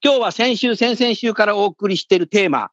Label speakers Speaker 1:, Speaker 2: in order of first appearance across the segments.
Speaker 1: 今日は先週先々週からお送りしているテーマ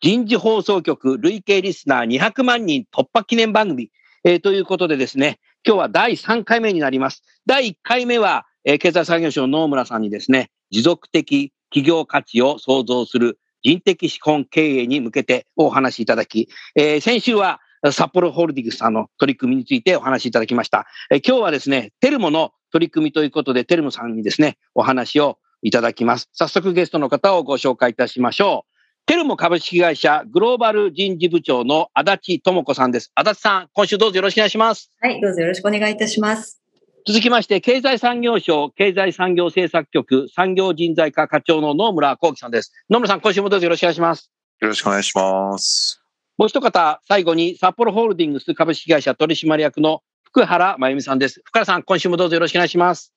Speaker 1: 人事放送局累計リスナー200万人突破記念番組、えー、ということでですね、今日は第3回目になります。第1回目は、えー、経済産業省の野村さんにですね、持続的企業価値を創造する人的資本経営に向けてお話しいただき、えー、先週は札幌ホールディングスさんの取り組みについてお話しいただきました。えー、今日はですね、テルモの取り組みということで、テルモさんにですね、お話をいただきます。早速ゲストの方をご紹介いたしましょう。テルモ株式会社グローバル人事部長の足立智子さんです。足立さん、今週どうぞよろしくお願いします。
Speaker 2: はい、どうぞよろしくお願いいたします。
Speaker 1: 続きまして、経済産業省経済産業政策局産業人材課課長の野村幸喜さんです。野村さん、今週もどうぞよろしくお願いします。
Speaker 3: よろしくお願いします。
Speaker 1: もう一方、最後に札幌ホールディングス株式会社取締役の福原真由美さんです。福原さん、今週もどうぞよろしくお願いします。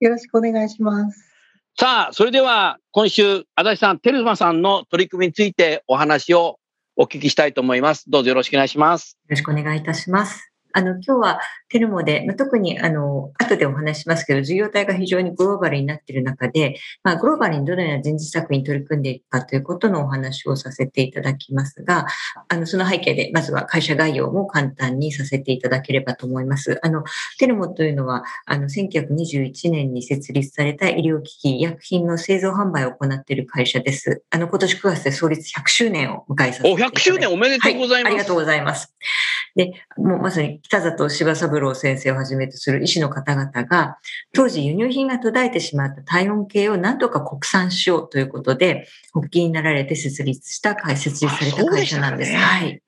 Speaker 4: よろしくお願いします。
Speaker 1: さあ、それでは今週、足立さん、テルマさんの取り組みについてお話をお聞きしたいと思います。どうぞよろしくお願いします。
Speaker 2: よろしくお願いいたします。あの、今日はテルモで、まあ、特にあの、後でお話しますけど、事業体が非常にグローバルになっている中で、まあ、グローバルにどのような人事策に取り組んでいくかということのお話をさせていただきますが、あの、その背景で、まずは会社概要も簡単にさせていただければと思います。あの、テルモというのは、あの、1921年に設立された医療機器、医薬品の製造販売を行っている会社です。あの、今年9月で創立100周年を迎えさせていただきます。
Speaker 1: お、100周年おめでとうございます。はい、
Speaker 2: ありがとうございます。で、もうまさに北里柴三郎先生をはじめとする医師の方々が、当時輸入品が途絶えてしまった体温計を何とか国産しようということで、発起になられて設立した、設立された会社なんです。ね、はい。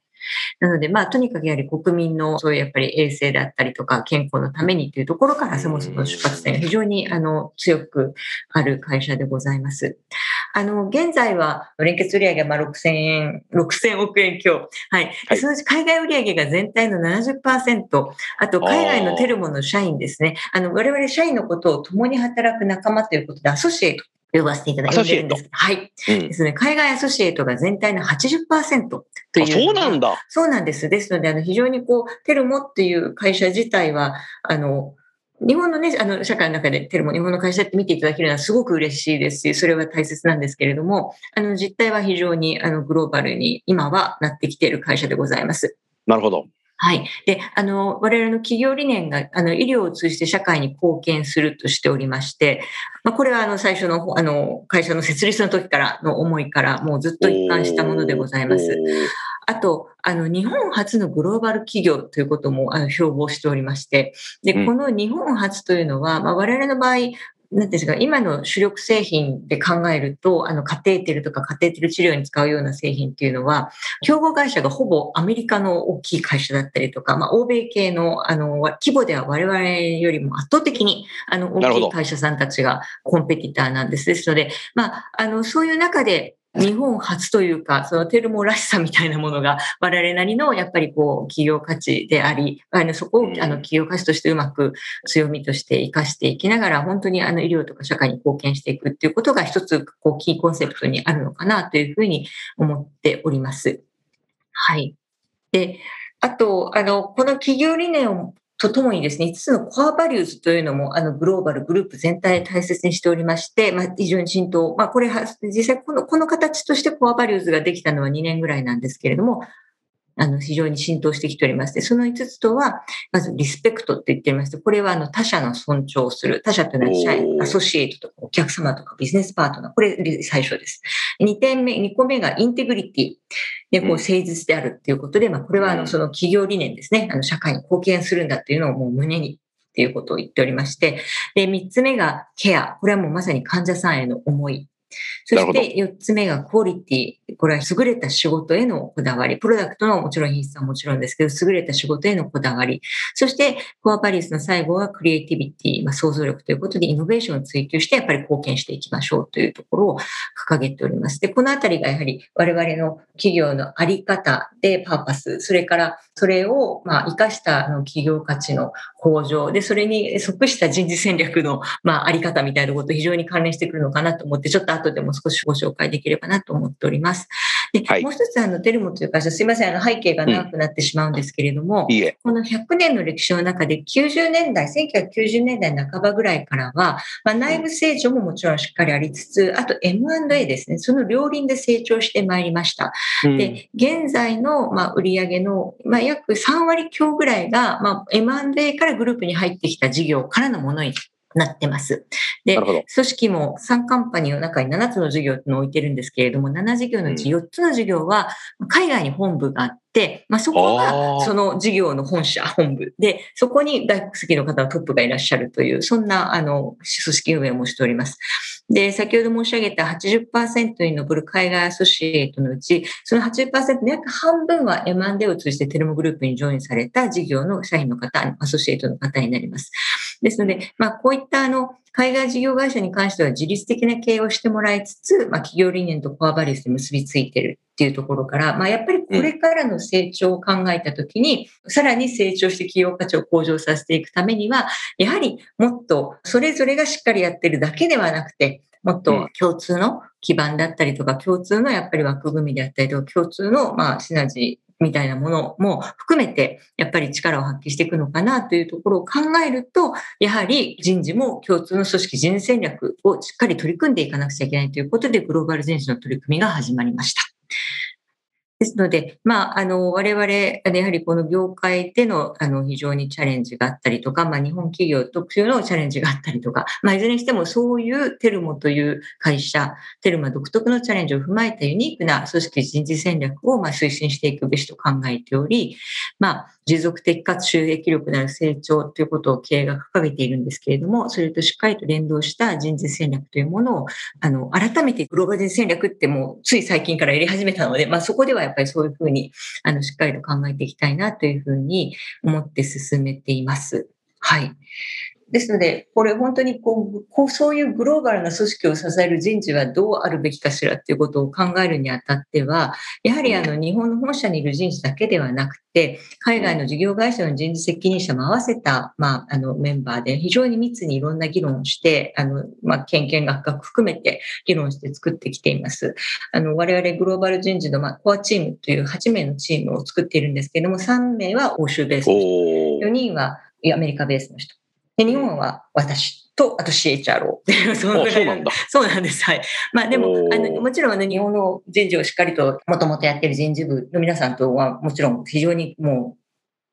Speaker 2: なので、まあ、とにかくやはり国民のそういうやっぱり衛生であったりとか健康のためにというところからそもそも出発点が非常にあの強くある会社でございます。あの、現在は連結売上がまあ6000円、6000億円強。はい。はい、そのうち海外売上が全体の70%、あと海外のテルモの社員ですね。あの、我々社員のことを共に働く仲間ということで、アソシエイト呼ばせていただいてるんです。はい、うん。ですね。海外アソシエイトが全体の80%という。
Speaker 1: そうなんだ。
Speaker 2: そうなんです。ですので、あの、非常にこう、テルモっていう会社自体は、あの、日本のね、あの、社会の中でテルモ、日本の会社って見ていただけるのはすごく嬉しいですし、それは大切なんですけれども、あの、実態は非常に、あの、グローバルに今はなってきている会社でございます。
Speaker 1: なるほど。
Speaker 2: はい。で、あの、我々の企業理念が、あの、医療を通じて社会に貢献するとしておりまして、まあ、これは、あの、最初の、あの、会社の設立の時からの思いから、もうずっと一貫したものでございます。あと、あの、日本初のグローバル企業ということも、あの、標榜しておりまして、で、この日本初というのは、まあ、我々の場合、なんですか、今の主力製品で考えると、あの、カテーテルとかカテーテル治療に使うような製品っていうのは、競合会社がほぼアメリカの大きい会社だったりとか、まあ、欧米系の、あの、規模では我々よりも圧倒的に、あの、大きい会社さんたちがコンペティターなんです。ですので、まあ、あの、そういう中で、日本初というか、そのテルモらしさみたいなものが、我々なりのやっぱりこう、企業価値であり、あのそこをあの企業価値としてうまく強みとして活かしていきながら、本当にあの医療とか社会に貢献していくっていうことが一つ、こう、キーコンセプトにあるのかなというふうに思っております。はい。で、あと、あの、この企業理念をとともにですね、5つのコアバリューズというのも、あの、グローバルグループ全体大切にしておりまして、まあ、非常に浸透。まあ、これは、実際この、この形としてコアバリューズができたのは2年ぐらいなんですけれども、あの、非常に浸透してきておりまして、その5つとは、まずリスペクトって言っておりまして、これはあの、他者の尊重をする。他者というのは社員、アソシエイトとかお客様とかビジネスパートナー。これ最初です。2点目、2個目がインテグリティ。で、こう、
Speaker 1: うん
Speaker 2: 誠実であるっていうことで、まあ、これはあの、
Speaker 1: うん
Speaker 2: その企業理念ですね。あの、社会に貢献するんだっていうのをもう胸にっていうことを言っておりまして、で、3つ目がケア。これはもうまさに患者さんへの思い。そして4つ目がクオリティ。これは優れた仕事へのこだわり。プロダクトのもちろん品質はもちろんですけど、優れた仕事へのこだわり。そして、コアパリスの最後はクリエイティビティ、まあ、想像力ということで、イノベーションを追求して、やっぱり貢献していきましょうというところを掲げております。で、このあたりがやはり我々の企業のあり方でパーパス、それからそれをまあ活かした企業価値の向上で、それに即した人事戦略のまああり方みたいなこと非常に関連してくるのかなと思って、ちょっと後でも少しご紹介できればなと思っております。で、
Speaker 1: はい
Speaker 2: もう一つあの、テルモという会社、すいません、あの背景が長くなってしまうんですけれども、
Speaker 1: いいえ。
Speaker 2: この100年の歴史の中で90年代、1990年代半ばぐらいからは、まあ、内部成長ももちろんしっかりありつつ、あと M&A ですね、その両輪で成長してまいりました。
Speaker 1: うん
Speaker 2: で、現在の、まあ、売上の、まあ、約3割強ぐらいが、まあ、M&A からグループに入ってきた事業からのものになってます。で。組織も3カンパニーの中に7つの事業を置いてるんですけれども、7事業のうち4つの事業は海外に本部があって、まあ、そこがその事業の本社、本部で、そこに大好きの方のトップがいらっしゃるという、そんなあの組織運営をもしております。で、先ほど申し上げた80%に上る海外アソシエイトのうち、その80%の約半分は M&A を通じてテルモグループにジョインされた事業の社員の方、アソシエイトの方になります。ですので、まあ、こういったあの、海外事業会社に関しては自律的な経営をしてもらいつつ、まあ、企業理念とコアバリュースで結びついているっていうところから、まあ、やっぱりこれからの成長を考えたときに、さらに成長して企業価値を向上させていくためには、やはりもっとそれぞれがしっかりやってるだけではなくて、もっと共通の基盤だったりとか、共通のやっぱり枠組みであったりとか、共通のまあシナジーみたいなものも含めて、やっぱり力を発揮していくのかなというところを考えると、やはり人事も共通の組織人事戦略をしっかり取り組んでいかなくちゃいけないということで、グローバル人事の取り組みが始まりました。ですので、まあ、あの、我々、やはりこの業界での、あの、非常にチャレンジがあったりとか、まあ、日本企業特有のチャレンジがあったりとか、まあ、いずれにしてもそういうテルモという会社、テルマ独特のチャレンジを踏まえたユニークな組織人事戦略を、まあ、推進していくべしと考えており、まあ、持続的かつ収益力のある成長ということを経営が掲げているんですけれども、それとしっかりと連動した人事戦略というものを、あの、改めてグローバル人戦略ってもうつい最近からやり始めたので、まあ、そこではやっぱりそういうふうに、あの、しっかりと考えていきたいなというふうに思って進めています。はい。ですので、これ本当にこう、こうそういうグローバルな組織を支える人事はどうあるべきかしらっていうことを考えるにあたっては、やはりあの日本の本社にいる人事だけではなくて、海外の事業会社の人事責任者も合わせた、まあ、あのメンバーで非常に密にいろんな議論をして、あの、まあ、研究学学含めて議論して作ってきています。あの、我々グローバル人事の、まあ、コアチームという8名のチームを作っているんですけれども、3名は欧州ベースの人、
Speaker 1: お
Speaker 2: 4人はアメリカベースの人。で、日本は私と、あと CHRO っていう、そのぐらい
Speaker 1: あそうなんだ。
Speaker 2: そうなんです。はい。まあでもあの、もちろんね、日本の人事をしっかりと、もともとやってる人事部の皆さんとは、もちろん非常にもう、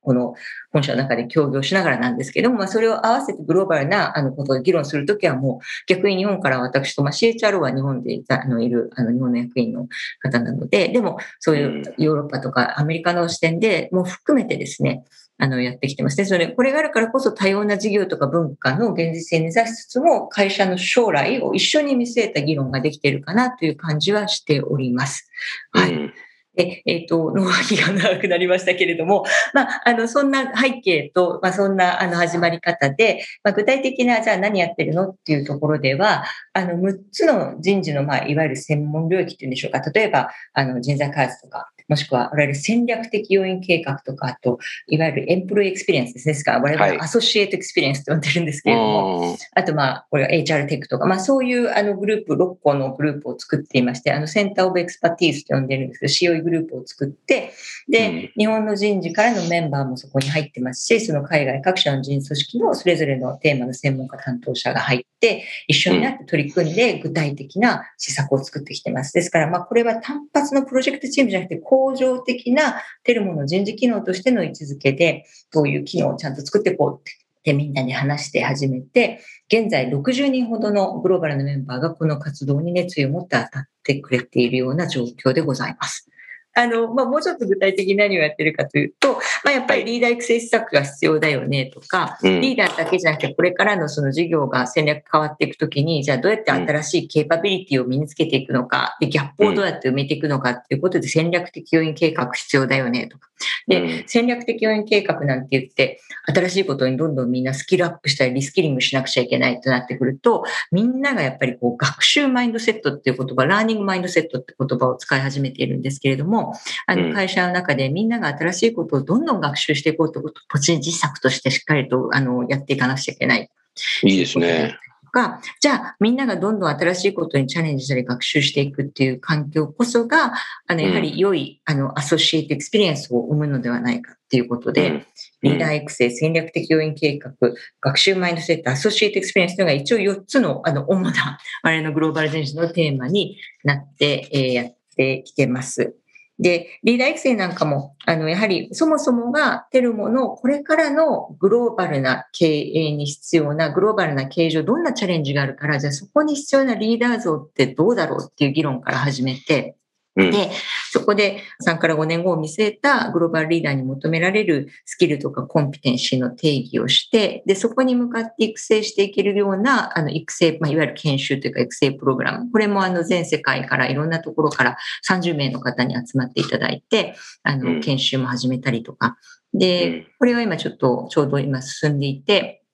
Speaker 2: この本社の中で協業しながらなんですけども、まあ、それを合わせてグローバルなあのことを議論するときはもう逆に日本から私と、まあ、CHRO は日本であのいるあの日本の役員の方なので、でもそういうヨーロッパとかアメリカの視点でも含めてですね、あの、やってきてますね。それ、これがあるからこそ多様な事業とか文化の現実性に根ざしつつも、会社の将来を一緒に見据えた議論ができているかなという感じはしております。はい。
Speaker 1: うん
Speaker 2: で、えっ、と、脳波が長くなりましたけれども、まあ、あの、そんな背景と、まあ、そんな、あの、始まり方で、まあ、具体的な、じゃあ何やってるのっていうところでは、あの、6つの人事の、まあ、いわゆる専門領域っていうんでしょうか。例えば、あの、人材開発とか、もしくは、我々戦略的要因計画とか、あと、いわゆる employee experience ですね。ですから、
Speaker 1: はい
Speaker 2: 我々 associate experience と呼んでるんですけれども、
Speaker 1: うん
Speaker 2: あと、まあ、これは HR テックとか、まあ、そういうあのグループ、6個のグループを作っていまして、あの、 center of expertise と呼んでるんですけど、COE グループを作って、で、
Speaker 1: うん
Speaker 2: 日本の人事からのメンバーもそこに入ってますし、その海外各社の人事組織のそれぞれのテーマの専門家担当者が入って、一緒になって取り組んで具体的な施策を作ってきてます。ですから、まあ、これは単発のプロジェクトチームじゃなくて、恒常的なテルモの人事機能としての位置づけで、こういう機能をちゃんと作っていこうってみんなに話して始めて、現在60人ほどのグローバルのメンバーがこの活動に熱意を持って当たってくれているような状況でございます。あの、まあ、もうちょっと具体的に何をやってるかというと、まあ、やっぱりリーダー育成施策が必要だよねとか、はい、リーダーだけじゃなくて、これからのその事業が戦略変わっていくときに、じゃあどうやって新しいケーパビリティを身につけていくのか、で、ギャップをどうやって埋めていくのかっていうことで戦略的要因計画必要だよねとか。で、戦略的要因計画なんて言って、新しいことにどんどんみんなスキルアップしたり、リスキリングしなくちゃいけないとなってくると、みんながやっぱりこう、学習マインドセットっていう言葉、ラーニングマインドセットって言葉を使い始めているんですけれども、あの、会社の中でみんなが新しいことをどんどん学習していこうと、個人実作としてしっかりと、あの、やっていかなくちゃいけない。
Speaker 1: いいですね。
Speaker 2: か、じゃあみんながどんどん新しいことにチャレンジしたり学習していくっていう環境こそが、あの、やはり良い、あの、 associate experience を生むのではないかっていうことで、リーダー育成、戦略的要員計画、学習マインドセット、 associate experience というのが一応4つの、あの、主な我々のグローバル人事のテーマになって、えー、やってきてます。で、リーダー育成なんかも、あの、やはりそもそもがテルモのこれからのグローバルな経営に必要な、グローバルな経営上どんなチャレンジがあるから、じゃあそこに必要なリーダー像ってどうだろうっていう議論から始めて、で、そこで3から5年後を見据えたグローバルリーダーに求められるスキルとかコンピテンシーの定義をして、で、そこに向かって育成していけるような、あの、育成、まあ、いわゆる研修というか育成プログラム。これもあの、全世界からいろんなところから30名の方に集まっていただいて、あの、研修も始めたりとか。で、これは今ちょっとちょうど今進んでいて、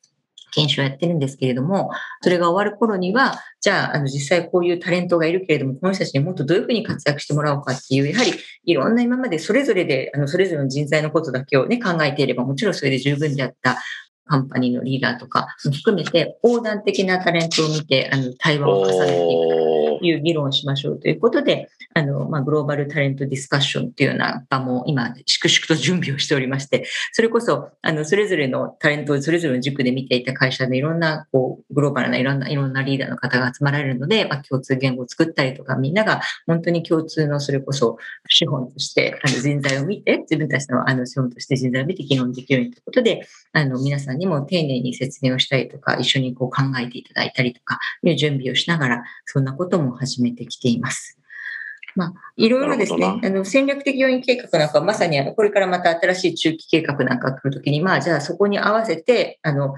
Speaker 2: 研修をやってるんですけれども、それが終わる頃には、じゃあ、あの、実際こういうタレントがいるけれども、この人たちにもっとどういうふうに活躍してもらおうかっていう、やはりいろんな今までそれぞれで、あの、それぞれの人材のことだけをね、考えていれば、もちろんそれで十分であったカンパニーのリーダーとかも含めて、横断的なタレントを見て、あの、対話を重ねていくいう議論をしましょうということで、あの、まあ、グローバルタレントディスカッションっていうような場も今、粛々と準備をしておりまして、それこそ、あの、それぞれのタレントをそれぞれの軸で見ていた会社でいろんな、こう、グローバルないろんな、いろんなリーダーの方が集まられるので、まあ、共通言語を作ったりとか、みんなが本当に共通のそれこそ資本として、あの、人材を見て、自分たちのあの資本として人材を見て議論できるようにということで、あの、皆さんにも丁寧に説明をしたりとか、一緒にこう考えていただいたりとか、いう準備をしながら、そんなことも始めてきています。まあ、いろいろですね、あの戦略的要因計画なんかまさにあのこれからまた新しい中期計画なんか来るときに、まあ、じゃあそこに合わせて、あの、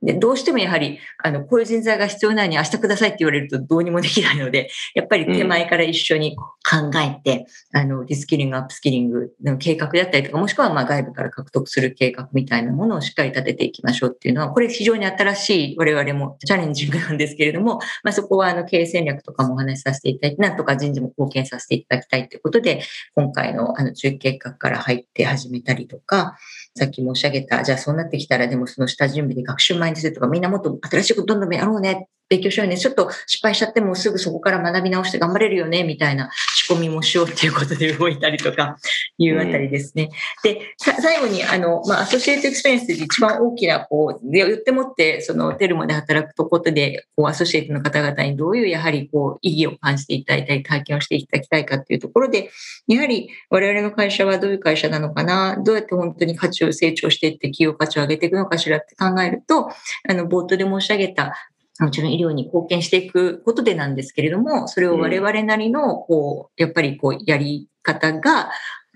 Speaker 2: で、どうしてもやはり、あの、こういう人材が必要なのに明日くださいって言われるとどうにもできないので、やっぱり手前から一緒に考えて、うん、あの、リスキリング、アップスキリングの計画だったりとか、もしくはまあ外部から獲得する計画みたいなものをしっかり立てていきましょうっていうのは、これ非常に新しい我々もチャレンジングなんですけれども、まあそこはあの、経営戦略とかもお話しさせていただいて、なんとか人事も貢献させていただきたいということで、今回のあの、中期計画から入って始めたりとか、さっき申し上げた、じゃあそうなってきたら、でもその下準備で学習マインドセットがみんなもっと新しいことどんどんやろうね勉強しようね。ちょっと失敗しちゃってもすぐそこから学び直して頑張れるよね、みたいな仕込みもしようっていうことで動いたりとかいうあたりですね。うん、で、最後に、あの、まあ、 associate experience で一番大きな、こう、言ってもって、そのテルモで働くとことで、こう、 associate の方々にどういうやはり、こう、意義を感じていただいたり、体験をしていただきたいかっていうところで、やはり我々の会社はどういう会社なのかな、どうやって本当に価値を成長していって企業価値を上げていくのかしらって考えると、あの、冒頭で申し上げた、もちろん医療に貢献していくことでなんですけれども、それを我々なりの、こう、やっぱりこう、やり方が、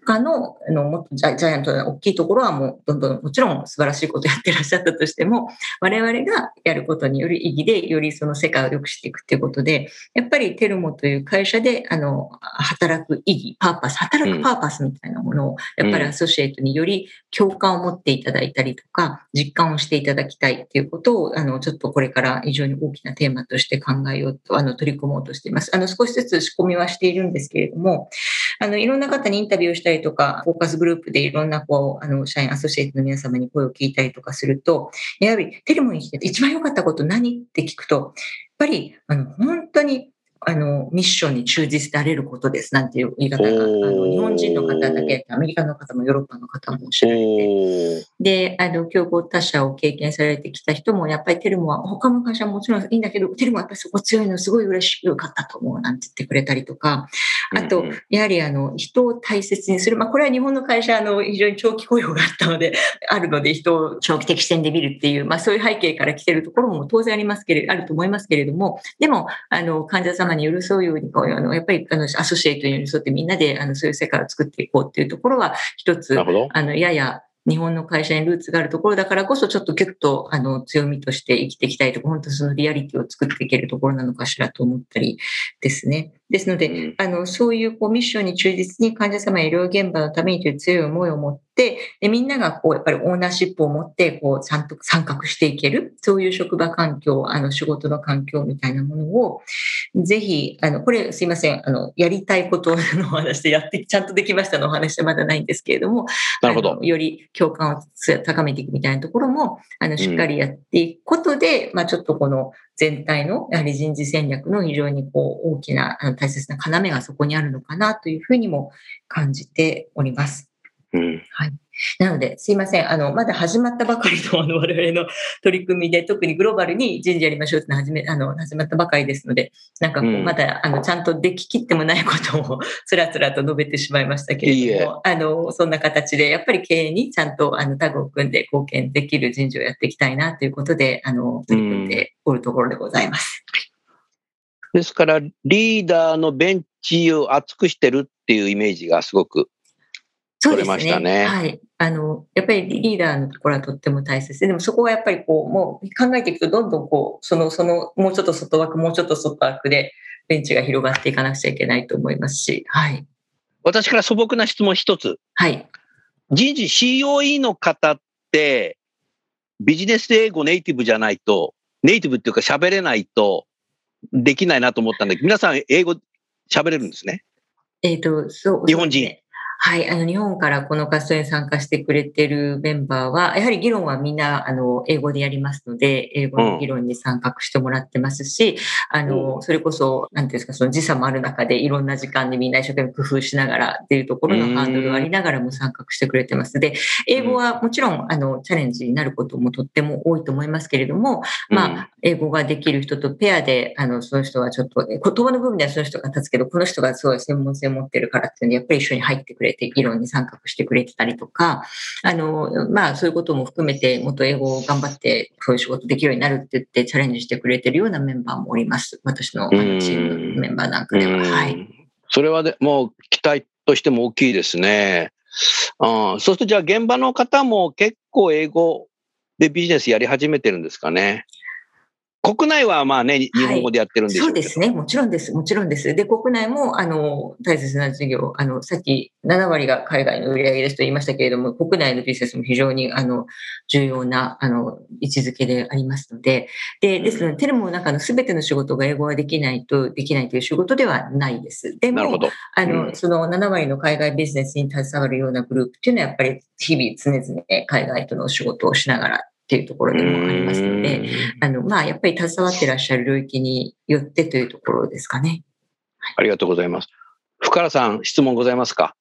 Speaker 2: 他の、あの、もっとジャイアントな大きいところはもう、どんどん、もちろん素晴らしいことやってらっしゃったとしても、我々がやることによる意義で、よりその世界を良くしていくっていうことで、やっぱりテルモという会社で、あの、働く意義、パーパス、働くパーパスみたいなものを、やっぱりアソシエイトにより共感を持っていただいたりとか、実感をしていただきたいっていうことを、あの、ちょっとこれから非常に大きなテーマとして考えようと、あの、取り組もうとしています。あの、少しずつ仕込みはしているんですけれども、あの、いろんな方にインタビューをしたりとか、フォーカスグループでいろんな、こう、あの、社員アソシエイトの皆様に声を聞いたりとかすると、やはりテレモに来て一番良かったこと何って聞くと、やっぱり、あの、本当にあの、ミッションに忠実であれることですなんていう言い方が、あの日本人の方だけアメリカの方もヨーロッパの方もおっしゃられて、で、あの、競合他社を経験されてきた人も、やっぱりテルモは、他の会社ももちろんいいんだけど、テルモはやっぱりそこ強いのすごい嬉しかったと思うなんて言ってくれたりとか、あと、やはりあの、人を大切にする。まあ、これは日本の会社の非常に長期雇用があったので、あるので人を長期的視点で見るっていう、まあ、そういう背景から来てるところも当然ありますけれど、あると思いますけれども、でも、あの、患者様に寄り添うように、こうあの、やっぱり、あの、アソシエイトに寄り添ってみんなで、あの、そういう世界を作っていこうっていうところは、一つ、あの、やや、日本の会社にルーツがあるところだからこそ、ちょっとギュッとあの強みとして生きていきたいとか、本当そのリアリティを作っていけるところなのかしらと思ったりですね。ですので、あの、そういうこうミッションに忠実に患者様や医療現場のためにという強い思いを持って、でみんながこう、やっぱりオーナーシップを持って、こう、ちゃんと参画していける、そういう職場環境、あの、仕事の環境みたいなものを、ぜひ、あの、これすいません、あの、やりたいことのお話で やって、ちゃんとできましたのお話でまだないんですけれども、
Speaker 1: なるほど。
Speaker 2: より共感を高めていくみたいなところも、あの、しっかりやっていくことで、うん、まあちょっとこの全体の、やはり人事戦略の非常にこう、大きな、大切な要がそこにあるのかなというふうにも感じております。
Speaker 1: うん、
Speaker 2: はい。なので、すいません。あの、まだ始まったばかりの、あの、我々の取り組みで、特にグローバルに人事やりましょうって始め、あの、始まったばかりですので、なんかこう、まだ、あの、ちゃんとでききってもないことをつらつらと述べてしまいましたけれども、あの、そんな形で、やっぱり経営にちゃんと、あの、タグを組んで貢献できる人事をやっていきたいなということで、あの、取り組んでおるところでございます。
Speaker 1: ですから、リーダーのベンチを厚くしてるっていうイメージがすごく取れましたね。ね
Speaker 2: はい。あの、やっぱりリーダーのところはとっても大切で、でもそこはやっぱりこう、もう考えていくとどんどんこう、その、その、もうちょっと外枠、もうちょっと外枠でベンチが広がっていかなくちゃいけないと思いますし、はい。
Speaker 1: 私から素朴な質問一つ。
Speaker 2: はい。
Speaker 1: 人事 COE の方って、ビジネス英語ネイティブじゃないと、ネイティブっていうか喋れないとできないなと思ったんだけど、皆さん英語喋れるんですね。
Speaker 2: えっ、ー、と、そう。
Speaker 1: 日本人。
Speaker 2: はい、あの、日本からこの活動に参加してくれてるメンバーは、やはり議論はみんな、あの、英語でやりますので、英語の議論に参画してもらってますし、うん、あの、それこそ、なんていうんですか、その時差もある中でいろんな時間でみんな一生懸命工夫しながらっていうところのハンドルがありながらも参画してくれてます。で、英語はもちろん、あの、チャレンジになることもとっても多いと思いますけれども、まあ、英語ができる人とペアで、あの、その人はちょっと、言葉の部分ではその人が立つけど、この人がすごい専門性を持ってるからっていうので、やっぱり一緒に入ってくれて、議論に参画してくれてたりとか、あの、まあ、そういうことも含めて、もっと英語を頑張って、そういう仕事できるようになるって言ってチャレンジしてくれてるようなメンバーもおります。私のチームメンバーなんかでは。はい。
Speaker 1: それはでもう期待としても大きいですね。うん、そうするとじゃあ現場の方も結構英語でビジネスやり始めてるんですかね？国内はまあね、日本語でやってるんでしょう、
Speaker 2: はい、そうですね。もちろんです。もちろんです。で、国内も、あの、大切な事業、あの、さっき7割が海外の売り上げですと言いましたけれども、国内のビジネスも非常に、あの、重要な、あの、位置づけでありますので、で、ですので、テレモの中の全ての仕事が英語ができないと、できないという仕事ではないです。でも、あの、うん、その7割の海外ビジネスに携わるようなグループっていうのは、やっぱり日々常々海外との仕事をしながらっていうところでもありますので、あの、まあ、やっぱり携わってらっしゃる領域によってというところですかね。
Speaker 1: はい、ありがとうございます。深原さん、質問ございますか？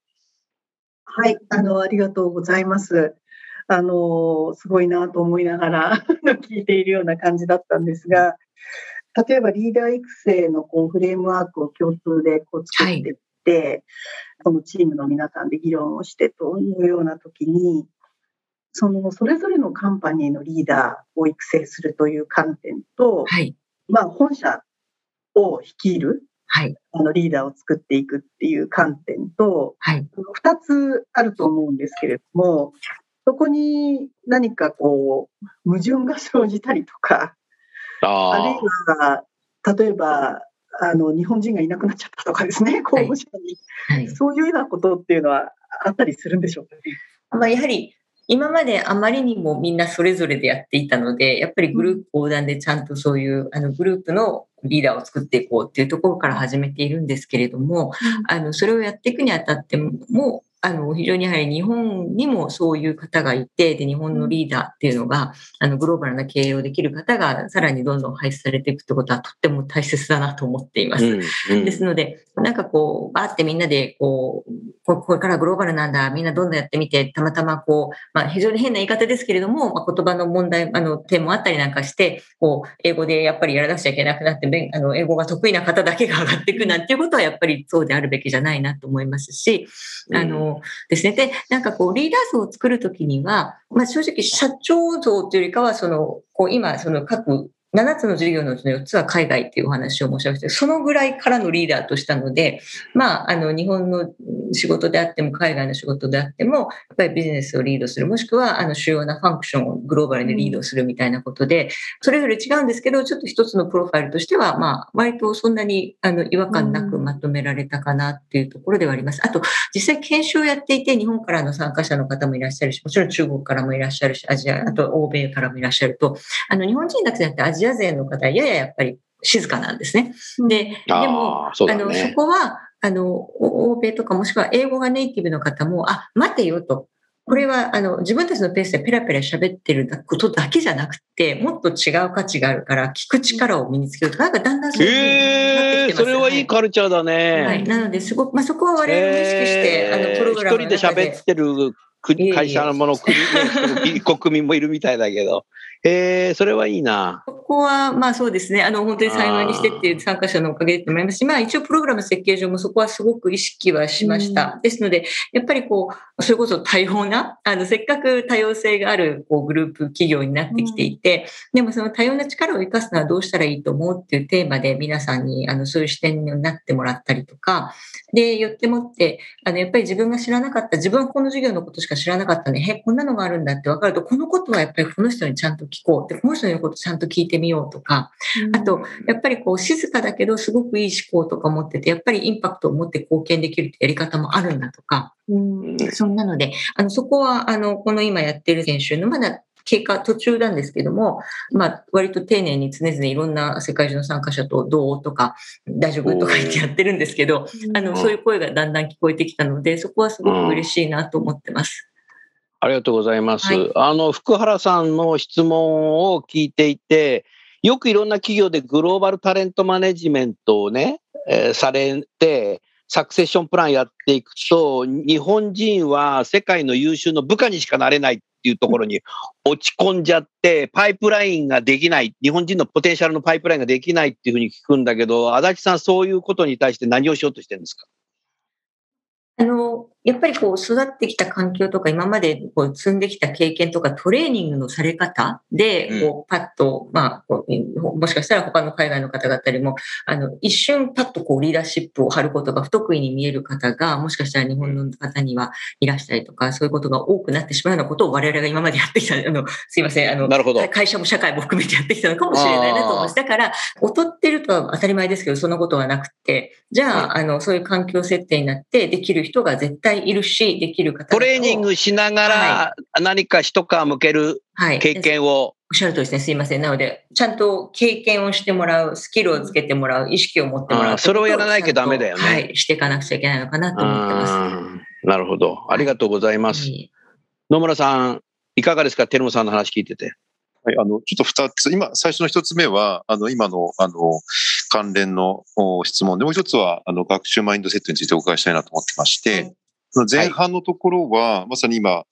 Speaker 4: はい、あの、ありがとうございます。あの、すごいなと思いながら 聞いているような感じだったんですが、例えばリーダー育成のこうフレームワークを共通でこう作っていって、はい、このチームの皆さんで議論をしてというような時に、そのそれぞれのカンパニーのリーダーを育成するという観点と、
Speaker 2: はい、
Speaker 4: まあ、本社を率いる、
Speaker 2: はい、
Speaker 4: あのリーダーを作っていくっていう観点と、
Speaker 2: はい、
Speaker 4: 2つあると思うんですけれども、そこに何かこう矛盾が生じたりとか、
Speaker 1: あ
Speaker 4: るいは例えばあの日本人がいなくなっちゃったとかですね、候補者に、はいはい、そういうようなことっていうのはあったりするんでしょうかね。
Speaker 2: まあ、やはり今まであまりにもみんなそれぞれでやっていたので、やっぱりグループ横断でちゃんとそういうあのグループのリーダーを作っていこうっていうところから始めているんですけれども、あのそれをやっていくにあたっても、あの、非常にやはり日本にもそういう方がいて、で、日本のリーダーっていうのが、あの、グローバルな経営をできる方がさらにどんどん配出されていくってことはとっても大切だなと思っています。
Speaker 1: うんうん。
Speaker 2: ですので、なんかこう、バーってみんなで、こう、ここれからグローバルなんだ、みんなどんどんやってみて、たまたまこう、まあ非常に変な言い方ですけれども、まあ、言葉の問題、あの、点もあったりなんかして、こう、英語でやっぱりやらなくちゃいけなくなって、あの、英語が得意な方だけが上がっていくなんていうことはやっぱりそうであるべきじゃないなと思いますし、あの、ですね。で、なんかこう、リーダー像を作るときには、まあ正直社長像というよりかは、その、こう、今、その各、7つの授業のうちの4つは海外っていうお話を申し上げて、そのぐらいからのリーダーとしたので、まあ、あの、日本の仕事であっても、海外の仕事であっても、やっぱりビジネスをリードする、もしくは、あの、主要なファンクションをグローバルでリードするみたいなことで、それぞれ違うんですけど、ちょっと一つのプロファイルとしては、まあ、割とそんなに、あの、違和感なくまとめられたかなっていうところではあります。あと、実際研修をやっていて、日本からの参加者の方もいらっしゃるし、もちろん中国からもいらっしゃるし、アジア、あと欧米からもいらっしゃると、あの、日本人だけじゃなくてアジア勢の方、やややっぱり静かなんですね。で、でも、
Speaker 1: あーそう
Speaker 2: あの、そこは、あの、お欧米とかもしくは英語がネイティブの方も、あ、待てよと。これは、あの、自分たちのペースでペラペラ喋ってることだけじゃなくて、もっと違う価値があるから、聞く力を身につけるとか、なんかだんだんそういうになって
Speaker 1: ええ
Speaker 2: きてますよね。
Speaker 1: それはいいカルチャーだね。
Speaker 2: はい。なので、すごく、まあ、そこは我々も意識して、あの、プログラムの
Speaker 1: 一人
Speaker 2: 中で
Speaker 1: で喋ってる国会社のもの、国ね国民もいるみたいだけど。ええそれはいいな。
Speaker 2: ここは、まあそうですね。あの、本当に幸いにしてっていう参加者のおかげだと思いますし、まあ一応プログラム設計上もそこはすごく意識はしました。ですので、やっぱりこう、それこそ多様な、あの、せっかく多様性があるこうグループ企業になってきていて、でもその多様な力を生かすのはどうしたらいいと思うっていうテーマで皆さんに、あの、そういう視点になってもらったりとか、で、よってもって、あの、やっぱり自分が知らなかった、自分はこの授業のことしか知らなかったんで、へ、こんなのがあるんだって分かると、このことはやっぱりこの人にちゃんと聞こう。って、この人のことちゃんと聞いてみようとか、あと、やっぱりこう静かだけどすごくいい思考とか持ってて、やっぱりインパクトを持って貢献できるってやり方もあるんだとか、そんなので、あの、そこは、あの、この今やってる研修のまだ経過途中なんですけども、まあ、割と丁寧に常々いろんな世界中の参加者とどうとか、大丈夫とか言ってやってるんですけど、あの、そういう声がだんだん聞こえてきたので、そこはすごく嬉しいなと思ってます。
Speaker 1: ありがとうございます。
Speaker 2: はい
Speaker 1: あの、福原さんの質問を聞いていて、よくいろんな企業でグローバルタレントマネジメントをね、えーされて、サクセッションプランやっていくと、日本人は世界の優秀の部下にしかなれないっていうところに 落ち込んじゃって、パイプラインができない、日本人のポテンシャルのパイプラインができないっていうふうに聞くんだけど、足立さん、そういうことに対して何をしようとしてるんですか？
Speaker 2: あの、やっぱりこう育ってきた環境とか今までこう積んできた経験とかトレーニングのされ方で、こうパッと、まあもしかしたら他の海外の方々よりも、あの、一瞬パッとこうリーダーシップを張ることが不得意に見える方が、もしかしたら日本の方にはいらしたりとか、そういうことが多くなってしまうようなことを我々が今までやってきた、あの、すいません、あの、
Speaker 1: なるほど。
Speaker 2: 会社も社会も含めてやってきたのかもしれないなと思います。だから、劣ってるとは当たり前ですけど、そんなことはなくて、じゃあ、あの、そういう環境設定になって、できる人が絶対いるし、できる方
Speaker 1: トレーニングしながら何か一皮向ける
Speaker 2: はい、
Speaker 1: 経験を。
Speaker 2: おっしゃるとりですね。すいません。なので、ちゃんと経験をしてもらう、スキルをつけてもらう、意識を持ってもらう。
Speaker 1: それをやらなきゃダメだよね
Speaker 2: はい。していかなくちゃいけないのかなと思ってます。
Speaker 1: うんなるほど。ありがとうございます。
Speaker 2: はい
Speaker 1: 野村さん、いかがですか？テルモさんの話聞いてて。
Speaker 3: はい、あの、ちょっと二つ、今、最初の一つ目は、あの、今の、あの、関連のお質問で、もう一つは、あの、学習マインドセットについてお伺いしたいなと思ってまして、
Speaker 2: はい
Speaker 3: 前半のところは、まさに今、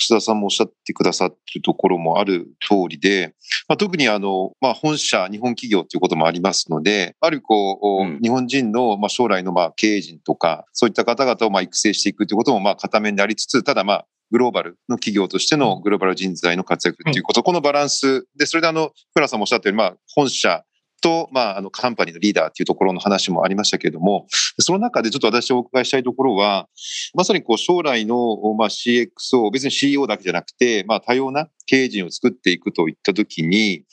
Speaker 3: 楠田さんもおっしゃってくださっているところもある通りで、まあ、特にあの、まあ、本社、日本企業ということもありますので、あるこう、
Speaker 1: うん。
Speaker 3: 日本人の、まあ、将来のまあ経営陣とか、そういった方々をまあ育成していくということもまあ片面でありつつ、ただまあ、グローバルの企業としてのグローバル人材の活躍ということ、このバランスで、それであの、福原さんもおっしゃったように、まあ、本社と、まあ、あの、カンパニーのリーダーっていうところの話もありましたけれども、その中でちょっと私お伺いしたいところは、まさにこう将来の、まあ、CX を別に CEO だけじゃなくて、まあ、多様な経営陣を作っていくといったときに、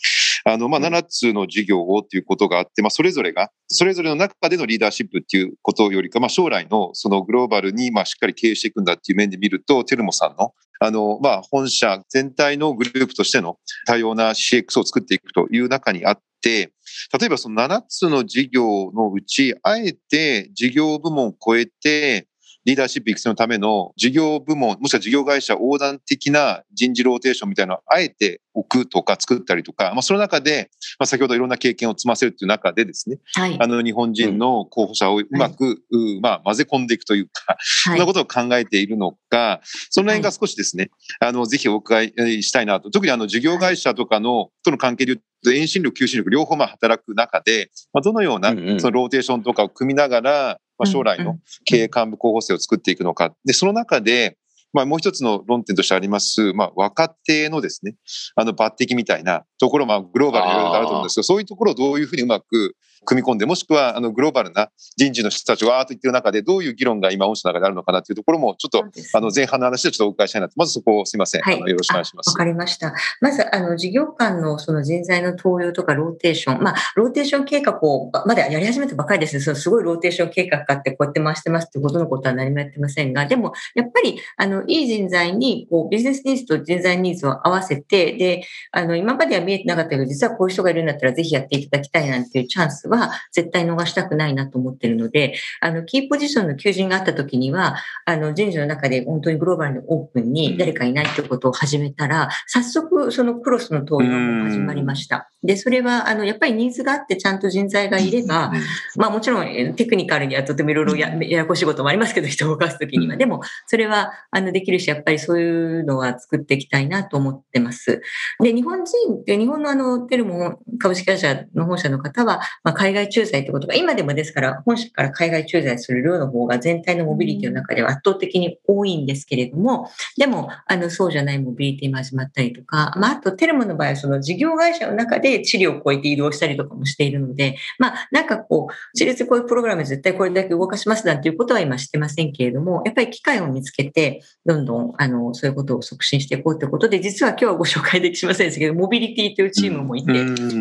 Speaker 3: あの、まあ、7つの事業をということがあって、まあ、それぞれが、それぞれの中でのリーダーシップっていうことよりか、まあ、将来のそのグローバルに、まあ、しっかり経営していくんだっていう面で見ると、テルモさんの、あの、まあ、本社全体のグループとしての多様な CX を作っていくという中にあって、例えばその7つの事業のうち、あえて事業部門を超えて、リーダーシップ育成のための事業部門、もしくは事業会社横断的な人事ローテーションみたいなのをあえて置くとか作ったりとか、まあ、その中で、まあ、先ほどいろんな経験を積ませるという中でですね、
Speaker 2: はい。
Speaker 3: あの日本人の候補者をうまく、うまあ、混ぜ込んでいくというか、そんなことを考えているのか、その辺が少しですね、あの、ぜひお伺いしたいなと。特にあの、事業会社とかの、との関係で言うと、遠心力、求心力、両方まあ働く中で、まあ、どのような、そのローテーションとかを組みながら、まあ、将来の経営幹部候補生を作っていくのか。で、その中で、まあ、もう一つの論点としてあります、まあ、若手のですね、あの、抜擢みたいなところ、まあ、グローバルにいろいろとあると思うんですけど、そういうところをどういうふうにうまく組み込んで、もしくは、あの、グローバルな人事の人たちがわーっと言ってる中で、どういう議論が今、御社の中であるのかなというところも、ちょっとあの、前半の話でちょっとお伺いしたいなと。まずそこをすいません。
Speaker 2: はい
Speaker 3: あのよろしくお願いします
Speaker 2: わ。かりました。まず、あの、事業間のその人材の登用とかローテーション、まあ、ローテーション計画をまだやり始めたばかりですね。そのすごいローテーション計画があって、こうやって回してますってことのことは何もやってませんが、でも、やっぱり、あの、いい人材に、こう、ビジネスニーズと人材ニーズを合わせて、で、あの、今までは見えてなかったけど、実はこういう人がいるんだったら、ぜひやっていただきたいなんていうチャンスは、絶対逃したくないなと思ってるので、あの、キーポジションの求人があった時には、あの、人事の中で本当にグローバルにオープンに誰かいないってことを始めたら、早速そのクロスの登用も始まりました。で、それは、あの、やっぱりニーズがあってちゃんと人材がいれば、まあもちろんえーテクニカルにはとてもいろいろやややこしいこともありますけど、人を動かすときには。でも、それは、あの、できるし、やっぱりそういうのは作っていきたいなと思ってます。で、日本人って、日本のあの、テルモ株式会社の本社の方は、まあ、海外駐在ってことが、今でもですから、本社から海外駐在する量の方が全体のモビリティの中では圧倒的に多いんですけれども、でも、あの、そうじゃないモビリティも始まったりとか、まあ、あと、テルモの場合は、その事業会社の中で地理を超えて移動したりとかもしているので、まあ、なんかこう、私立こういうプログラムで絶対これだけ動かしますなんていうことは今してませんけれども、やっぱり機会を見つけて、どんどん、あの、そういうことを促進していこうということで、実は今日はご紹介できませんですけど、モビリティというチームもいて、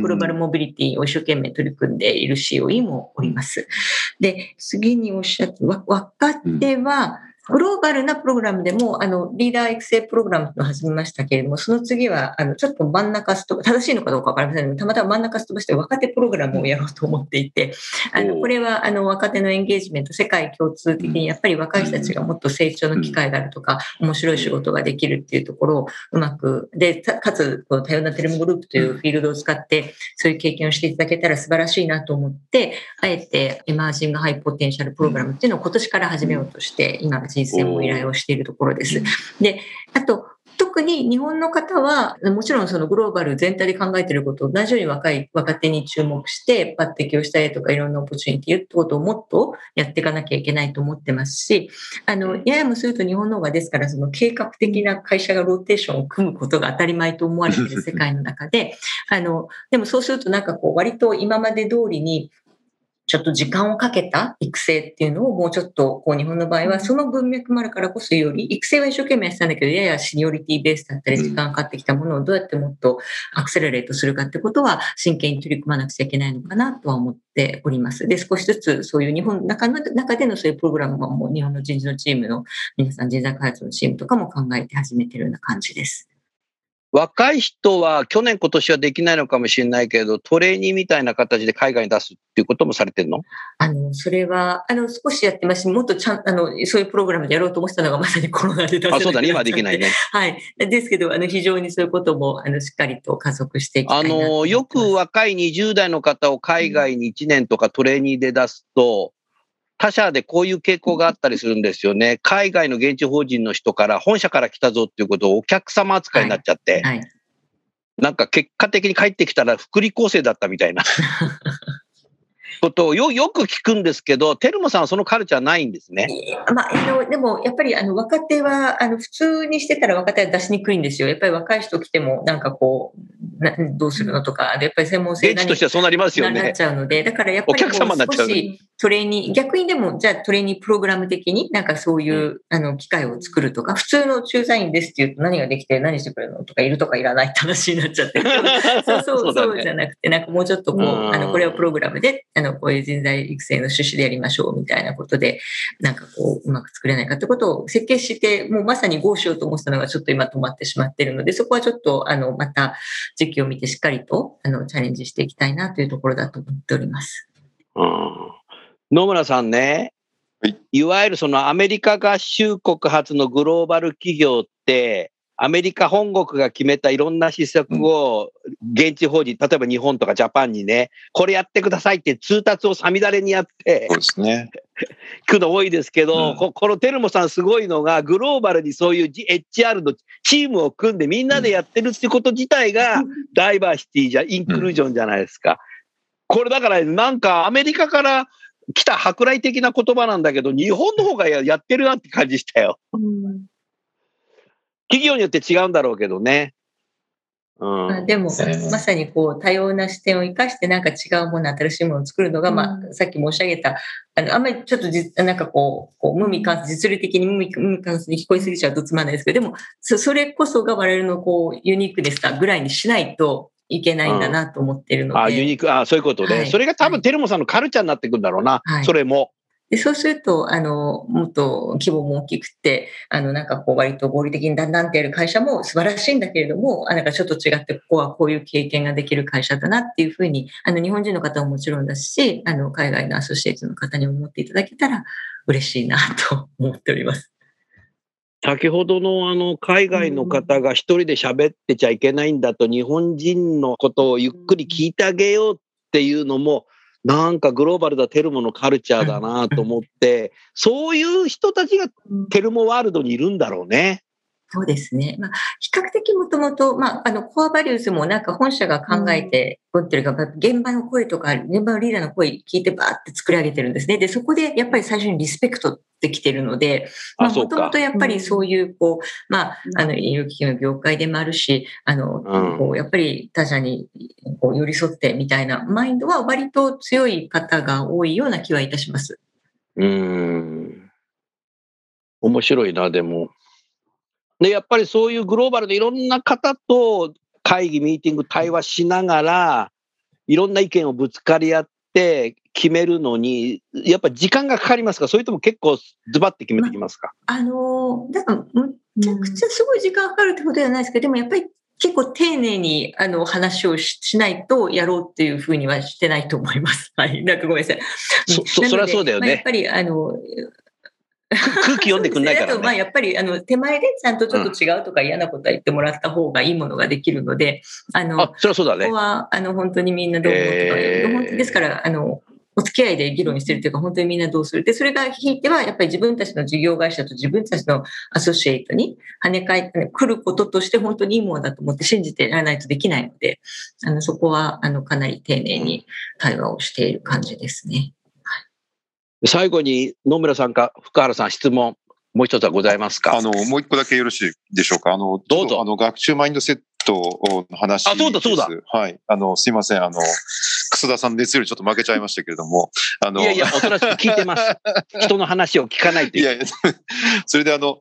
Speaker 2: グローバルモビリティを一生懸命取り組んでいる COE もおります。で、次におっしゃって、わ若手は、グローバルなプログラムでも、あの、リーダー育成プログラムを始めましたけれども、その次は、あの、ちょっと真ん中すと、正しいのかどうかわかりませんが、たまたま真ん中すとばして若手プログラムをやろうと思っていて、あの、これは、あの、若手のエンゲージメント、世界共通的に、やっぱり若い人たちがもっと成長の機会があるとか、面白い仕事ができるっていうところをうまく、で、たかつ、こう多様なテレモグループというフィールドを使って、そういう経験をしていただけたら素晴らしいなと思って、あえて emerging high potential program っていうのを今年から始めようとして、今、人選も依頼をしているところです。で、あと、特に日本の方は、もちろんそのグローバル全体で考えていることを同じように若い、若手に注目して抜擢をしたりとかいろんな opportunity ってことをもっとやっていかなきゃいけないと思ってますし、あの、ややもすると日本の方がですから、その計画的な会社がローテーションを組むことが当たり前と思われている世界の中で、あの、でもそうするとなんかこう割と今まで通りにちょっと時間をかけた育成っていうのをもうちょっと、こう日本の場合はその文脈もあるからこそより、育成は一生懸命やってたんだけど、ややシニョリティベースだったり時間かかってきたものをどうやってもっとアクセラレートするかってことは真剣に取り組まなくちゃいけないのかなとは思っております。で、少しずつそういう日本の中の中でのそういうプログラムはもう日本の人事のチームの皆さん人材開発のチームとかも考えて始めてるような感じです。
Speaker 1: 若い人は去年今年はできないのかもしれないけれど、トレーニーみたいな形で海外に出すっていうこともされてるの？
Speaker 2: あの、それは、あの、少しやってますし、もっとちゃん、あの、そういうプログラムでやろうと思ってたのがまさにコロナで出せ
Speaker 1: あ、そうだね。今はできないね。
Speaker 2: はい。ですけど、あの、非常にそういうことも、あの、しっかりと加速していきたい
Speaker 1: あ。の、よく若い20代の方を海外に1年とかトレーニーで出すと、他社でこういう傾向があったりするんですよね。海外の現地法人の人から本社から来たぞっていうことをお客様扱いになっちゃって、
Speaker 2: はい。
Speaker 1: なんか結果的に帰ってきたら福利厚生だったみたいな ことをよよく聞くんですけど、テルモさんはそのカルチャーないんですね。
Speaker 2: まあ、あの、でも、やっぱり、あの、若手は、あの、普通にしてたら若手は出しにくいんですよ。やっぱり若い人来ても、なんかこう、などうするのとか、でやっぱり専門性
Speaker 1: 現地としてはそうなりますよね。
Speaker 2: なっ。ちゃうので、だからやっぱり
Speaker 1: お客様になっちゃう。
Speaker 2: 少しトレーニー、逆にでも、じゃあトレーニープログラム的になんかそういう、あの、機会を作るとか、普通の駐在員ですって言うと何ができて何してくれるのとか、いるとかいらないって話になっちゃって。そうそう、
Speaker 1: そう
Speaker 2: じゃなくて、なんかもうちょっとこう、
Speaker 1: うん。
Speaker 2: あの、これをプログラムで、あの、こういう人材育成の趣旨でやりましょうみたいなことで、なんかこう、うまく作れないかってことを設計して、もうまさに GO しようと思ってたのがちょっと今止まってしまってるので、そこはちょっと、あの、また時期を見てしっかりと、あの、チャレンジしていきたいなというところだと思っております。
Speaker 1: うん。野村さんね、いわゆるそのアメリカ合衆国発のグローバル企業って、アメリカ本国が決めたいろんな施策を現地法人、例えば日本とかジャパンにね、これやってくださいって通達をさみだれにやって
Speaker 3: そうですね。
Speaker 1: 聞くの多いですけど、
Speaker 3: うん
Speaker 1: ここのテルモさんすごいのが、グローバルにそういう HR のチームを組んでみんなでやってるってこと自体が、ダイバーシティじゃ、インクルージョンじゃないですか。これだからなんかアメリカから来た舶来的な言葉なんだけど、日本の方がややってるなって感じしたよ。
Speaker 2: うん
Speaker 1: 企業によって違うんだろうけどね。うん。
Speaker 2: まあでも、
Speaker 3: ええ
Speaker 2: まさにこう多様な視点を生かしてなんか違うもの、新しいものを作るのが、まあ、さっき申し上げた、あの、あんまりちょっとじなんかこう、こう無味関数、実利的に無味無味関数に聞こえすぎちゃうとつまんないですけど、でも、そそれこそが我々のこう、ユニークネスだぐらいにしないといけないんだなと思ってるので。
Speaker 1: あ、ユニーク、あ、そういうことね。
Speaker 2: はい
Speaker 1: それが多分テルモさんのカルチャーになってくるんだろうな。
Speaker 2: はい
Speaker 1: それも。
Speaker 2: でそうすると、あの、もっと規模も大きくて、あの、なんかこう、割と合理的にだんだんってやる会社も素晴らしいんだけれども、あなんかちょっと違って、ここはこういう経験ができる会社だなっていうふうに、あの、日本人の方ももちろんだし、あの、海外のアソシエイトの方にも思っていただけたら嬉しいなと思っております。
Speaker 1: 先ほどのあの海外の方が一人で喋ってちゃいけないんだと日本人のことをゆっくり聞いてあげようっていうのもなんかグローバルだテルモのカルチャーだなと思って そういう人たちがテルモワールドにいるんだろうね。
Speaker 2: そうですね。まあ、比較的もともと、まあ、あの、コアバリューズもなんか本社が考えて、こうっていうか、現場の声とか、現場のリーダーの声聞いてバーって作り上げてるんですね。で、そこでやっぱり最初にリスペクトってきてるので、もともとやっぱりそういう、こう、まあ、あの、医療機器の業界でもあるし、あの、
Speaker 1: うん
Speaker 2: こう、やっぱり他者にこう寄り添ってみたいなマインドは割と強い方が多いような気はいたします。
Speaker 1: うーん面白いなでも。でやっぱりそういうグローバルでいろんな方と会議ミーティング対話しながらいろんな意見をぶつかり合って決めるのにやっぱ時間がかかりますか？それとも結構ズバッて決めてきますか、
Speaker 2: あの、だから、むちゃくちゃすごい時間かかるってことではないですけど、でもやっぱり結構丁寧にあの話をししないとやろうっていうふうにはしてないと思います。はい。なんかごめんなさい。
Speaker 1: そそそりゃそうだよね
Speaker 2: まあやっぱり、あの、
Speaker 1: 空気読んでくんないから
Speaker 2: ねあとまあ
Speaker 1: ね。
Speaker 2: やっぱりあの手前でちゃんとちょっと違うとか嫌なことは言ってもらった方がいいものができるので、あの、
Speaker 1: あそそうだね
Speaker 2: ここ。は、あの、本当にみんなどう思うとか、
Speaker 1: えー
Speaker 2: 本当にですから、あの、お付き合いで議論してるというか、本当にみんなどうする。で、それがひいては、やっぱり自分たちの事業会社と自分たちのアソシエイトに跳ね返ってくることとして本当にいいものだと思って信じてやらないとできないので、あの、そこは、あの、かなり丁寧に対話をしている感じですね。
Speaker 1: 最後に野村さんか福原さん質問もう一つはございますか？
Speaker 3: あの、もう一個だけよろしいでしょうか？あの、
Speaker 1: どうぞ。
Speaker 3: あの、学習マインドセットの話
Speaker 1: あそうだそうだ。
Speaker 3: はい。あの、すいません。あの、楠田さんですよりちょっと負けちゃいましたけれども、あの、
Speaker 1: いやいやおとなしく聞いてます。人の話を聞かないとい。
Speaker 3: いやいや、それであの、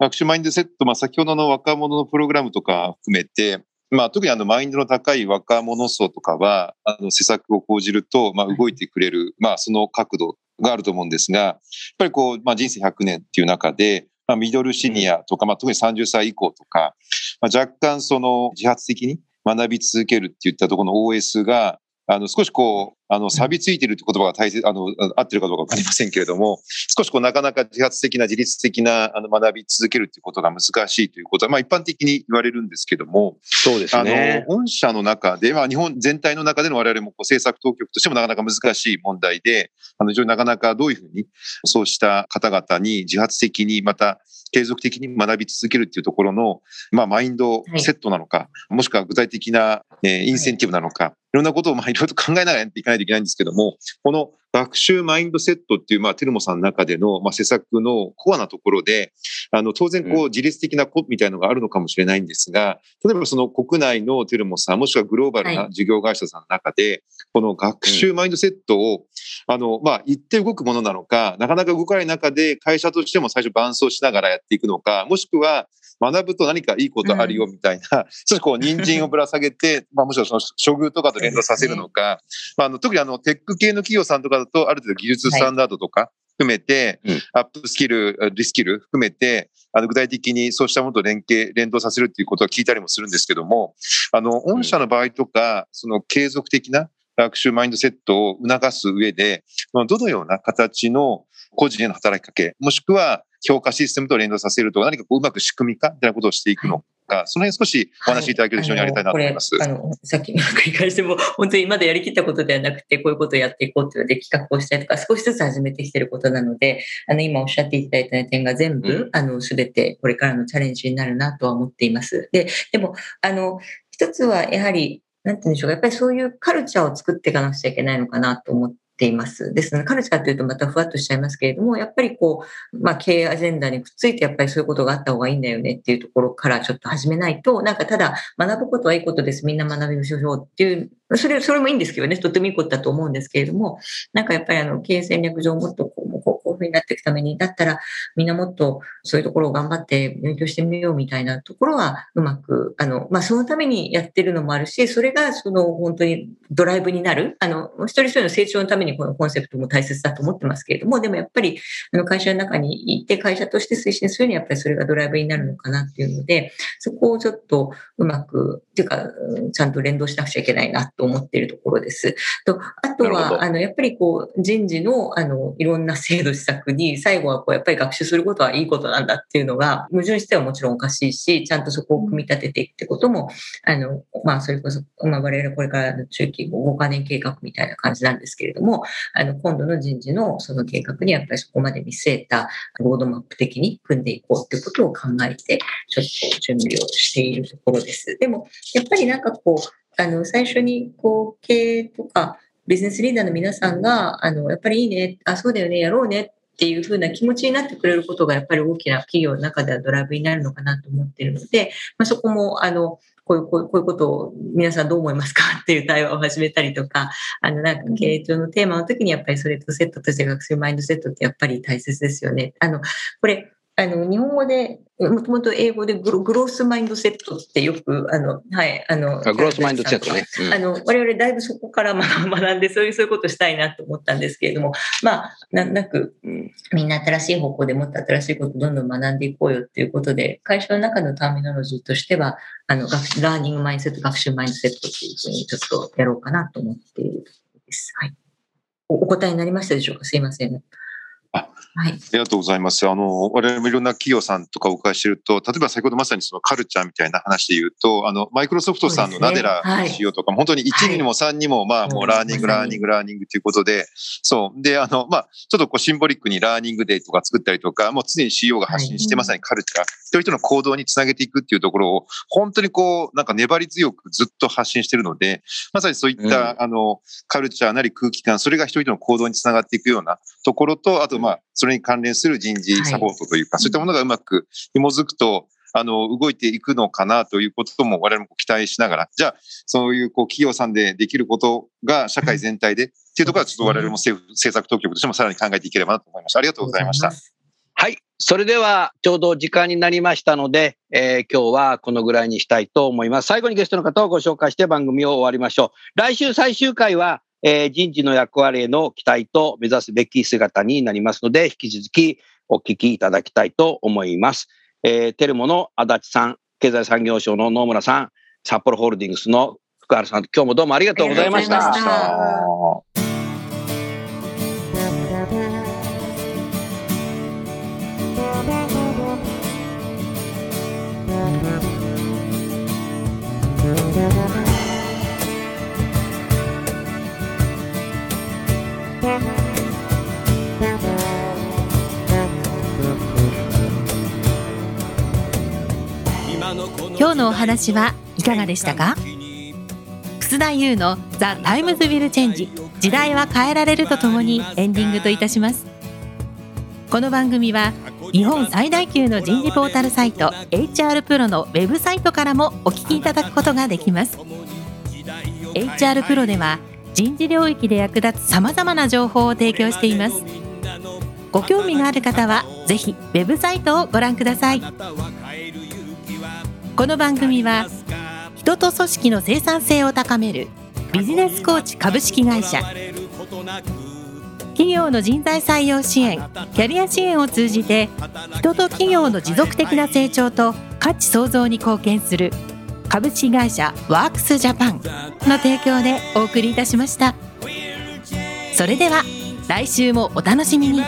Speaker 3: 学習マインドセット、まあ、先ほどの若者のプログラムとか含めて、まあ、特にあの、マインドの高い若者層とかは、あの、施策を講じると、まあ、動いてくれる、まあ、その角度があると思うんですが、やっぱりこう、まあ、人生100年っていう中で、まあ、ミドルシニアとか、まあ、特に30歳以降とか、まあ、若干その自発的に学び続けるっていったところの OS が、あの、少しこう、あの、錆びついてるって言葉が大切、あの、合ってるかどうかわかりませんけれども、少しこう、なかなか自発的な自律的なあの学び続けるっていうことが難しいということは、まあ一般的に言われるんですけども、
Speaker 1: そうです
Speaker 3: あの
Speaker 1: ね、
Speaker 3: 御社の中で、まあ日本全体の中での我々もこう政策当局としてもなかなか難しい問題で、あの非常になかなかどういうふうにそうした方々に自発的にまた継続的に学び続けるっていうところの、まあマインドセットなのか、もしくは具体的な、えーインセンティブなのか、いろんなことをまあいろいろと考えながらやっていかないといけないんですけども、この学習マインドセットっていう、まあ、テルモさんの中での、まあ、施策のコアなところで、あの、当然、こう、自律的なコみたいなのがあるのかもしれないんですが、例えばその国内のテルモさん、もしくはグローバル
Speaker 2: は
Speaker 3: ない。事業会社さんの中で、この学習マインドセットを、あの、まあ、言って動くものなのか、なかなか動かない中で会社としても最初伴走しながらやっていくのか、もしくは、学ぶと何かいいことあるよみたいな、少しこう、人参をぶら下げて、まあ、もしくはその処遇とかと連動させるのか、まあ、あの特にあの、テック系の企業さんとかだと、ある程度技術スタンダードとか含めて、
Speaker 1: うん。
Speaker 3: アップスキル、リスキル含めて、あの、具体的にそうしたものと連携、連動させるっていうことは聞いたりもするんですけども、あの、御社の場合とか、その継続的な学習マインドセットを促す上で、どのような形の個人への働きかけ、もしくは評価システムと連動させると何かこううまく仕組み化みたいなことをしていくのか、その辺少しお話しいただけると非常にありたいなと思います。
Speaker 2: はい、あのさっき繰り返しても、本当にまだやりきったことではなくて、こういうことをやっていこうっていうので企画をしたりとか、少しずつ始めてきてることなので、あの、今おっしゃっていただいた点が全部、うん、あの、すべてこれからのチャレンジになるなとは思っています。で、でも、あの、一つはやはり、なんて言うんでしょうか、やっぱりそういうカルチャーを作っていかなくちゃいけないのかなと思ってています。ですので、カルチャーというとまたふわっとしちゃいますけれども、やっぱりこう、まあ、経営アジェンダにくっついて、やっぱりそういうことがあった方がいいんだよねっていうところからちょっと始めないと、なんかただ学ぶことはいいことです。みんな学びましょうっていう、それ、それもいいんですけどね、とってもいいことだと思うんですけれども、なんかやっぱりあの、経営戦略上もっと、こういうふうになっていくために、だったらみんなもっとそういうところを頑張って勉強してみようみたいなところはうまく、あの、まあ、そのためにやってるのもあるし、それがその本当にドライブになる、あの、一人一人の成長のためにこのコンセプトも大切だと思ってますけれども、でもやっぱり、あの、会社の中にいて会社として推進するにはやっぱりそれがドライブになるのかなっていうので、そこをちょっとうまく、っていうか、ちゃんと連動しなくちゃいけないなと思っているところです。と、あとは、あの、やっぱりこう、人事の、あの、いろんな制度施策に、最後はこう、やっぱり学習することはいいことなんだっていうのが、矛盾してはもちろんおかしいし、ちゃんとそこを組み立てていくってことも、あの、まあ、それこそ、まあ、我々これからの中期5カ年計画みたいな感じなんですけれども、あの、今度の人事のその計画にやっぱりそこまで見据えたロードマップ的に組んでいこうってことを考えて、ちょっと準備をしているところです。でも、やっぱりなんかこう、あの、最初にこう、経営とか、ビジネスリーダーの皆さんが、あの、やっぱりいいね、あ、そうだよね、やろうねっていうふうな気持ちになってくれることが、やっぱり大きな企業の中ではドライブになるのかなと思っているので、まあ、そこも、あの、こういう、こういうこういうことを皆さんどう思いますかっていう対話を始めたりとか、あの、なんか経営上のテーマの時にやっぱりそれとセットとして学習マインドセットってやっぱり大切ですよね。あの、これ、あの、日本語で、もともと英語でグログロースマインドセットってよく、あの、はい、あの、
Speaker 1: グロースマインドセットね。
Speaker 2: うん、あの、我々だいぶそこから学 んで、そういう、そういうことしたいなと思ったんですけれども、まあ、なんなく、みんな新しい方向でもっと新しいことをどんどん学んでいこうよっていうことで、会社の中のターミノロジーとしては、あの、学ラーニングマインドセット、学習マインドセットっていうふうにちょっとやろうかなと思っているところです。はい。おお答えになりましたでしょうか？すいません。
Speaker 3: あはい、ありがとうございます。あの、我々もいろんな企業さんとかお伺いしてると、例えば先ほどまさにそのカルチャーみたいな話で言うと、あの、マイクロソフトさんのナデラ CEO とかも、本当に1にも3にも、まあもう learning、learning、learning ということで、そう。で、あの、まあ、ちょっとこう symbolic に learning day とか作ったりとか、もう常に CEO が発信して、まさにカルチャー、一人一人の行動につなげていくっていうところを、本当にこう、なんか粘り強くずっと発信してるので、まさにそういった、あの、カルチャーなり空気感、それが一人一人の行動につながっていくようなところと、あとまあ、それに関連する人事サポートというか、はい、そういったものがうまく紐づくと、あの、動いていくのかなということも我々も期待しながら、じゃあ、そういうこう企業さんでできることが社会全体で、っていうところはちょっと我々も政府政策当局としてもさらに考えていければなと思いました。ありがとうございました。
Speaker 1: はい。それでは、ちょうど時間になりましたので、えー、今日はこのぐらいにしたいと思います。最後にゲストの方をご紹介して番組を終わりましょう。来週最終回は、えー、人事の役割への期待と目指すべき姿になりますので、引き続きお聞きいただきたいと思います。えー、テルモの足立さん、経済産業省の野村さん、札幌ホールディングスの福原さん、今日もどうもありがとうございました。
Speaker 5: 今日のお話はいかがでしたか？楠田祐の The Times Will Change 時代は変えられるとともにエンディングといたします。この番組は日本最大級の人事ポータルサイト HR プロのウェブサイトからもお聞きいただくことができます。HR プロでは人事領域で役立つさまざまな情報を提供しています。ご興味がある方はぜひウェブサイトをご覧ください。この番組は人と組織の生産性を高めるビジネスコーチ株式会社。企業の人材採用支援キャリア支援を通じて人と企業の持続的な成長と価値創造に貢献する株式会社ワークスジャパンの提供でお送りいたしました。それでは来週もお楽しみに。